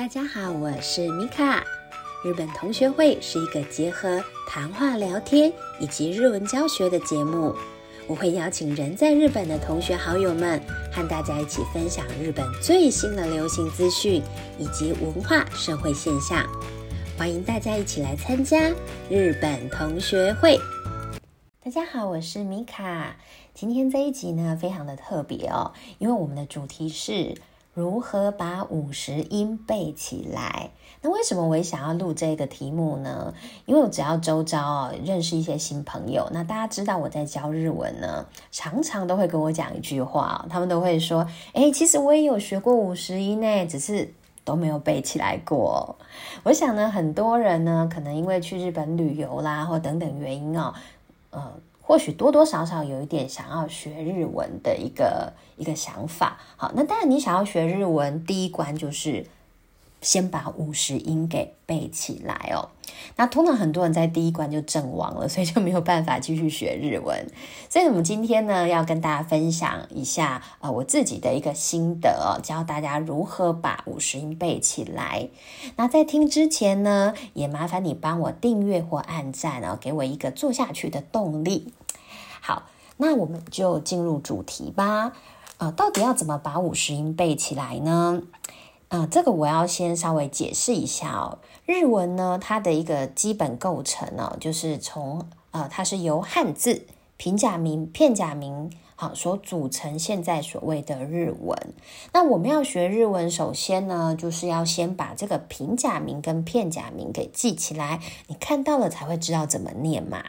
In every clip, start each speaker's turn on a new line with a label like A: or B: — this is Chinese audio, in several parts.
A: 大家好，我是米卡。日本同学会是一个结合谈话聊天以及日文教学的节目。我会邀请人在日本的同学好友们，和大家一起分享日本最新的流行资讯以及文化社会现象。欢迎大家一起来参加日本同学会。大家好，我是米卡。今天这一集呢，非常的特别哦，因为我们的主题是。如何把五十音背起来？那为什么我也想要录这个题目呢？因为我只要周遭哦认识一些新朋友，那大家知道我在教日文呢，常常都会跟我讲一句话，他们都会说：“哎，其实我也有学过五十音呢，只是都没有背起来过。”我想呢，很多人呢，可能因为去日本旅游啦，或等等原因哦，呃。或许多多少少有一点想要学日文的一个一个想法。好，那当然你想要学日文，第一关就是先把五十音给背起来哦。那通常很多人在第一关就阵亡了，所以就没有办法继续学日文。所以我们今天呢，要跟大家分享一下呃我自己的一个心得，教大家如何把五十音背起来。那在听之前呢，也麻烦你帮我订阅或按赞哦，给我一个做下去的动力。好，那我们就进入主题吧。啊，到底要怎么把五十音背起来呢？啊，这个我要先稍微解释一下哦。日文呢，它的一个基本构成呢，就是从呃，它是由汉字、平假名、片假名好所组成，现在所谓的日文。那我们要学日文，首先呢，就是要先把这个平假名跟片假名给记起来，你看到了才会知道怎么念嘛。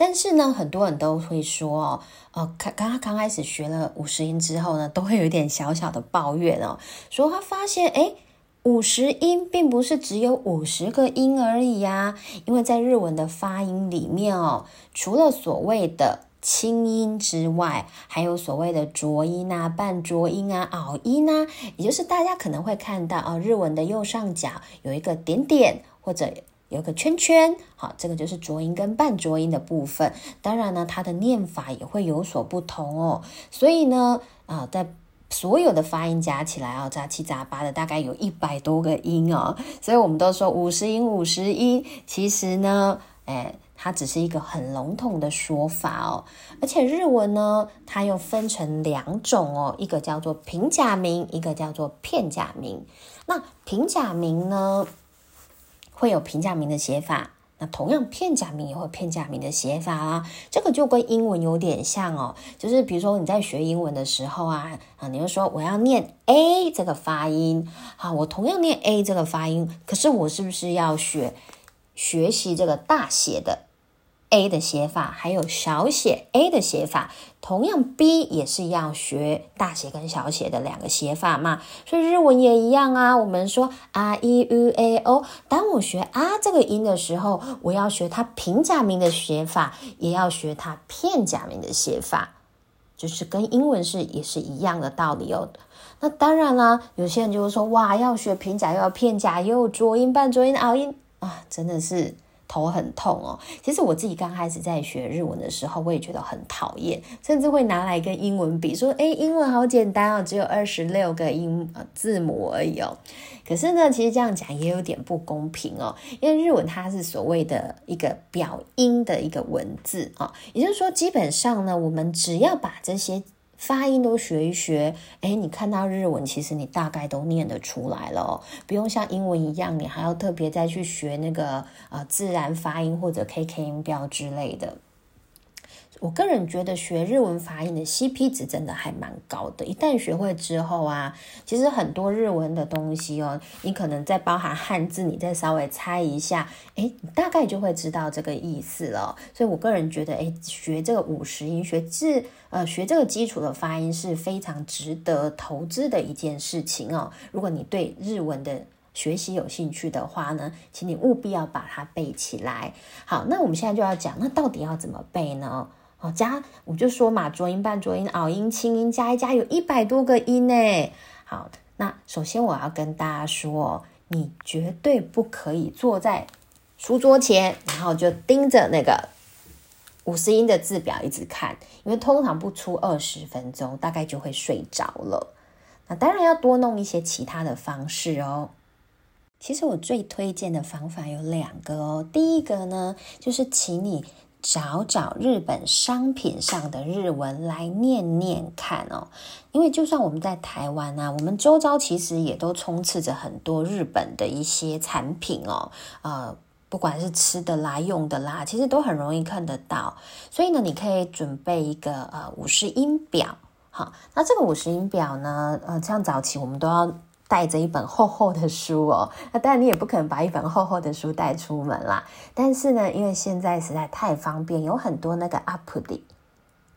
A: 但是呢，很多人都会说哦，呃，刚刚刚开始学了五十音之后呢，都会有一点小小的抱怨哦，说他发现哎，五十音并不是只有五十个音而已呀，因为在日文的发音里面哦，除了所谓的清音之外，还有所谓的浊音啊、半浊音啊、拗音啊，也就是大家可能会看到哦，日文的右上角有一个点点或者。有个圈圈，好，这个就是浊音跟半浊音的部分。当然呢，它的念法也会有所不同哦。所以呢，啊，在所有的发音加起来啊，杂七杂八的，大概有一百多个音哦。所以我们都说五十音，五十音。其实呢，哎，它只是一个很笼统的说法哦。而且日文呢，它又分成两种哦，一个叫做平假名，一个叫做片假名。那平假名呢？会有平假名的写法，那同样片假名也会片假名的写法啊。这个就跟英文有点像哦，就是比如说你在学英文的时候啊，啊，你就说我要念 a 这个发音，好，我同样念 a 这个发音，可是我是不是要学学习这个大写的？a 的写法，还有小写 a 的写法，同样 b 也是要学大写跟小写的两个写法嘛，所以日文也一样啊。我们说 r e u a o，当我学啊这个音的时候，我要学它平假名的写法，也要学它片假名的写法，就是跟英文是也是一样的道理哦。那当然啦，有些人就会说哇，要学平假又要片假，又浊音、半浊音、拗音啊，真的是。头很痛哦。其实我自己刚开始在学日文的时候，我也觉得很讨厌，甚至会拿来跟英文比，说：“哎，英文好简单哦，只有二十六个音呃字母而已哦。”可是呢，其实这样讲也有点不公平哦，因为日文它是所谓的一个表音的一个文字啊，也就是说，基本上呢，我们只要把这些。发音都学一学，哎，你看到日文，其实你大概都念得出来了，不用像英文一样，你还要特别再去学那个呃自然发音或者 K K 音标之类的。我个人觉得学日文发音的 CP 值真的还蛮高的。一旦学会之后啊，其实很多日文的东西哦，你可能在包含汉字，你再稍微猜一下，哎，你大概就会知道这个意思了。所以我个人觉得，哎，学这个五十音，学字，呃，学这个基础的发音是非常值得投资的一件事情哦。如果你对日文的学习有兴趣的话呢，请你务必要把它背起来。好，那我们现在就要讲，那到底要怎么背呢？哦，加我就说嘛，浊音、半浊音、拗音、清音，加一加有一百多个音呢。好，那首先我要跟大家说，你绝对不可以坐在书桌前，然后就盯着那个五十音的字表一直看，因为通常不出二十分钟，大概就会睡着了。那当然要多弄一些其他的方式哦。其实我最推荐的方法有两个哦。第一个呢，就是请你找找日本商品上的日文来念念看哦。因为就算我们在台湾啊，我们周遭其实也都充斥着很多日本的一些产品哦。呃，不管是吃的啦、用的啦，其实都很容易看得到。所以呢，你可以准备一个呃五十音表。好，那这个五十音表呢，呃，像早期我们都要。带着一本厚厚的书哦，那当然你也不可能把一本厚厚的书带出门啦。但是呢，因为现在实在太方便，有很多那个 App 的。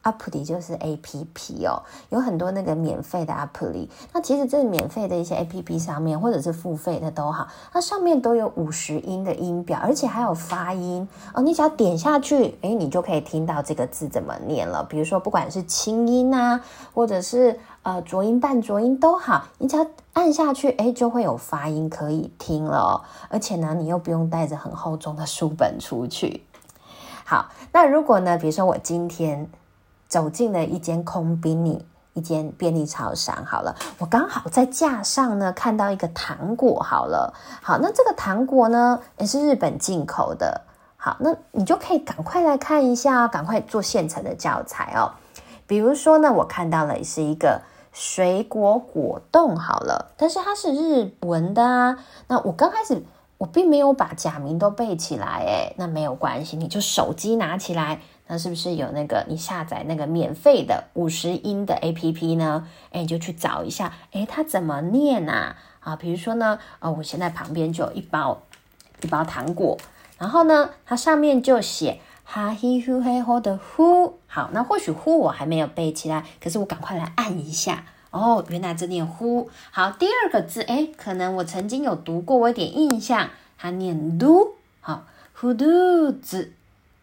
A: App 里就是 A P P 哦，有很多那个免费的 App 里。那其实这免费的一些 A P P 上面，或者是付费的都好，它上面都有五十音的音表，而且还有发音哦。你只要点下去，诶，你就可以听到这个字怎么念了。比如说，不管是清音啊，或者是呃浊音、半浊音都好，你只要按下去，诶，就会有发音可以听了。而且呢，你又不用带着很厚重的书本出去。好，那如果呢，比如说我今天。走进了一间空宾利，一间便利超商。好了，我刚好在架上呢看到一个糖果。好了，好，那这个糖果呢也是日本进口的。好，那你就可以赶快来看一下，赶快做现成的教材哦。比如说呢，我看到了是一个水果果冻。好了，但是它是日文的啊。那我刚开始我并没有把假名都背起来，诶，那没有关系，你就手机拿起来。那是不是有那个你下载那个免费的五十音的 A P P 呢？哎，就去找一下，哎，它怎么念啊？啊，比如说呢，啊，我现在旁边就有一包一包糖果，然后呢，它上面就写哈嘿呼嘿吼的呼。好，那或许呼我还没有背起来，可是我赶快来按一下。哦，原来这念呼。好，第二个字，哎，可能我曾经有读过，我有点印象，它念嘟。好，呼嘟子。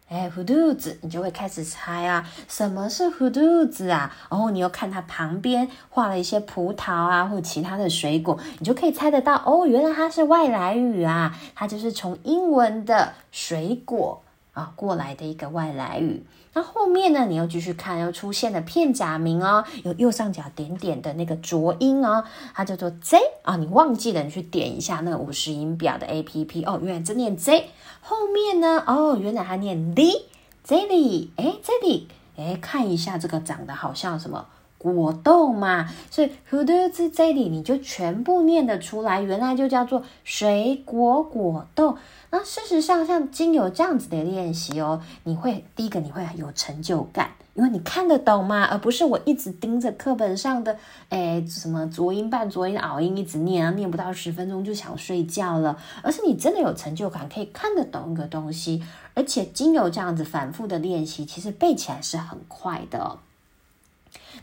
A: 哎，糊肚子，你就会开始猜啊，什么是糊肚子啊？然后你又看它旁边画了一些葡萄啊，或其他的水果，你就可以猜得到哦，原来它是外来语啊，它就是从英文的水果啊过来的一个外来语。那后面呢？你又继续看，又出现了片假名哦，有右上角点点的那个浊音哦，它叫做 Z 啊。你忘记了，你去点一下那个五十音表的 A P P 哦，原来这念 Z。后面呢？哦，原来它念 Z，Zelly，哎这里哎，看一下这个长得好像什么果冻嘛，所以 Who does Zelly？你就全部念得出来，原来就叫做水果果冻。那事实上，像经由这样子的练习哦，你会第一个你会有成就感，因为你看得懂嘛，而不是我一直盯着课本上的，哎，什么浊音、半浊音、拗音一直念啊，念不到十分钟就想睡觉了，而是你真的有成就感，可以看得懂一个东西，而且经由这样子反复的练习，其实背起来是很快的。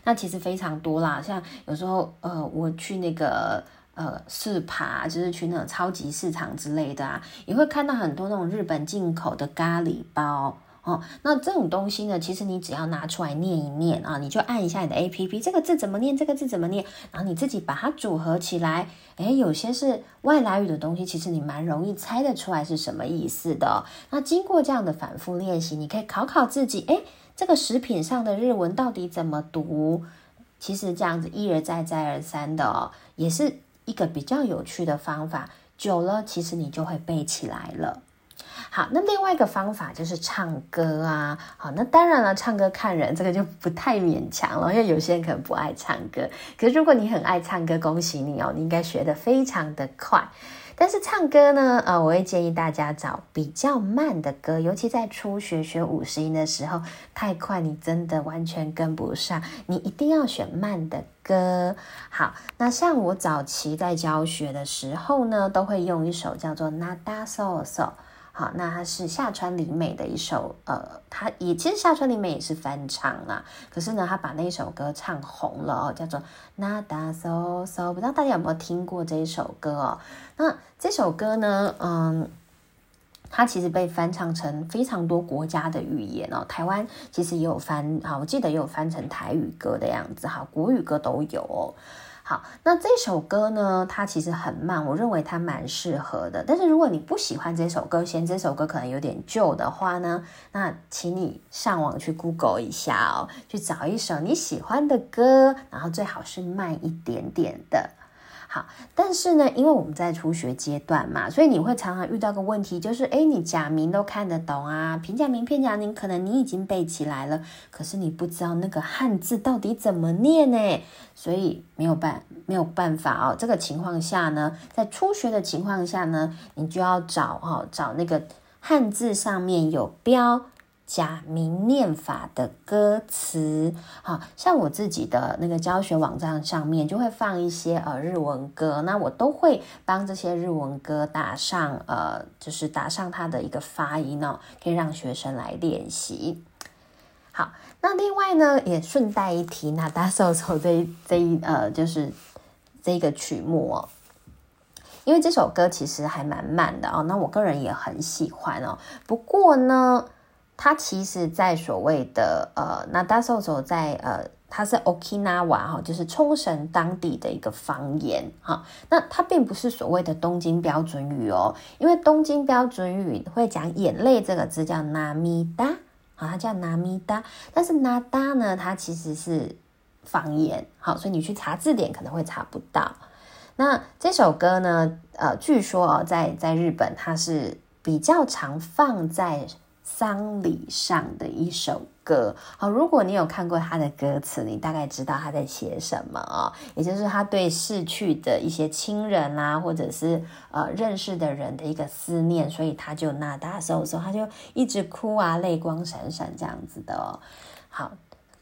A: 那其实非常多啦，像有时候呃，我去那个。呃，市爬就是去那种超级市场之类的啊，也会看到很多那种日本进口的咖喱包哦。那这种东西呢，其实你只要拿出来念一念啊，你就按一下你的 A P P，这个字怎么念，这个字怎么念，然后你自己把它组合起来。诶，有些是外来语的东西，其实你蛮容易猜得出来是什么意思的。那经过这样的反复练习，你可以考考自己，诶，这个食品上的日文到底怎么读？其实这样子一而再再而三的哦，也是。一个比较有趣的方法，久了其实你就会背起来了。好，那另外一个方法就是唱歌啊。好，那当然了，唱歌看人，这个就不太勉强了，因为有些人可能不爱唱歌。可是如果你很爱唱歌，恭喜你哦，你应该学得非常的快。但是唱歌呢，呃，我会建议大家找比较慢的歌，尤其在初学学五十音的时候，太快你真的完全跟不上，你一定要选慢的歌。好，那像我早期在教学的时候呢，都会用一首叫做《Nada So So》。好，那它是下川里美的一首，呃，它也其实下川里美也是翻唱啦，可是呢，他把那首歌唱红了哦，叫做《Nada So So》，不知道大家有没有听过这一首歌哦？那这首歌呢，嗯，它其实被翻唱成非常多国家的语言哦，台湾其实也有翻，好，我记得也有翻成台语歌的样子，哈，国语歌都有。好，那这首歌呢，它其实很慢，我认为它蛮适合的。但是如果你不喜欢这首歌，嫌这首歌可能有点旧的话呢，那请你上网去 Google 一下哦，去找一首你喜欢的歌，然后最好是慢一点点的。好，但是呢，因为我们在初学阶段嘛，所以你会常常遇到个问题，就是哎，你假名都看得懂啊，平假名、片假名可能你已经背起来了，可是你不知道那个汉字到底怎么念呢？所以没有办没有办法哦。这个情况下呢，在初学的情况下呢，你就要找哈找那个汉字上面有标。假名念法的歌词，好像我自己的那个教学网站上面就会放一些呃日文歌，那我都会帮这些日文歌打上呃，就是打上它的一个发音哦，可以让学生来练习。好，那另外呢，也顺带一提，那大手手这这一呃，就是这个曲目哦，因为这首歌其实还蛮慢的哦，那我个人也很喜欢哦，不过呢。它其实，在所谓的呃，那大寿寿在呃，它是 Okinawa 哈，就是冲绳当地的一个方言哈。那它并不是所谓的东京标准语哦，因为东京标准语会讲眼泪这个字叫 namida 啊，它叫 namida，但是 nada 呢，它其实是方言，好，所以你去查字典可能会查不到。那这首歌呢，呃，据说哦，在在日本它是比较常放在。丧礼上的一首歌，好，如果你有看过他的歌词，你大概知道他在写什么啊？也就是他对逝去的一些亲人啊，或者是呃认识的人的一个思念，所以他就那大受受，他就一直哭啊，泪光闪闪这样子的哦。好。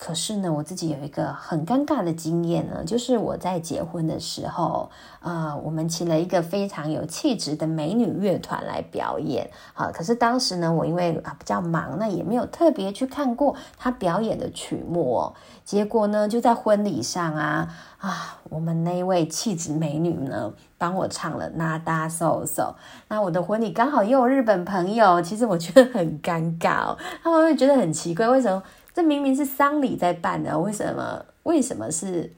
A: 可是呢，我自己有一个很尴尬的经验呢，就是我在结婚的时候，呃，我们请了一个非常有气质的美女乐团来表演。好，可是当时呢，我因为啊比较忙，那也没有特别去看过她表演的曲目。哦。结果呢，就在婚礼上啊啊，我们那位气质美女呢，帮我唱了《那达搜搜》。那我的婚礼刚好又有日本朋友，其实我觉得很尴尬哦，他们会觉得很奇怪，为什么？这明明是丧礼在办的，为什么为什么是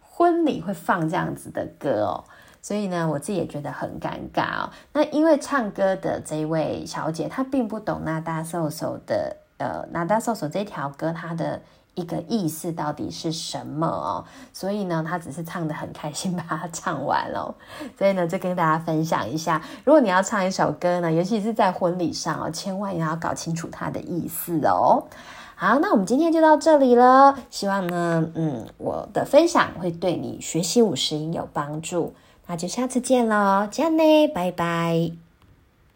A: 婚礼会放这样子的歌哦？所以呢，我自己也觉得很尴尬哦。那因为唱歌的这位小姐，她并不懂那大瘦瘦的呃，那大瘦瘦这条歌它的一个意思到底是什么哦？所以呢，她只是唱的很开心，把它唱完了。所以呢，就跟大家分享一下，如果你要唱一首歌呢，尤其是在婚礼上哦，千万也要搞清楚它的意思哦。好，那我们今天就到这里了。希望呢，嗯，我的分享会对你学习五十音有帮助。那就下次见喽，这样呢，拜拜。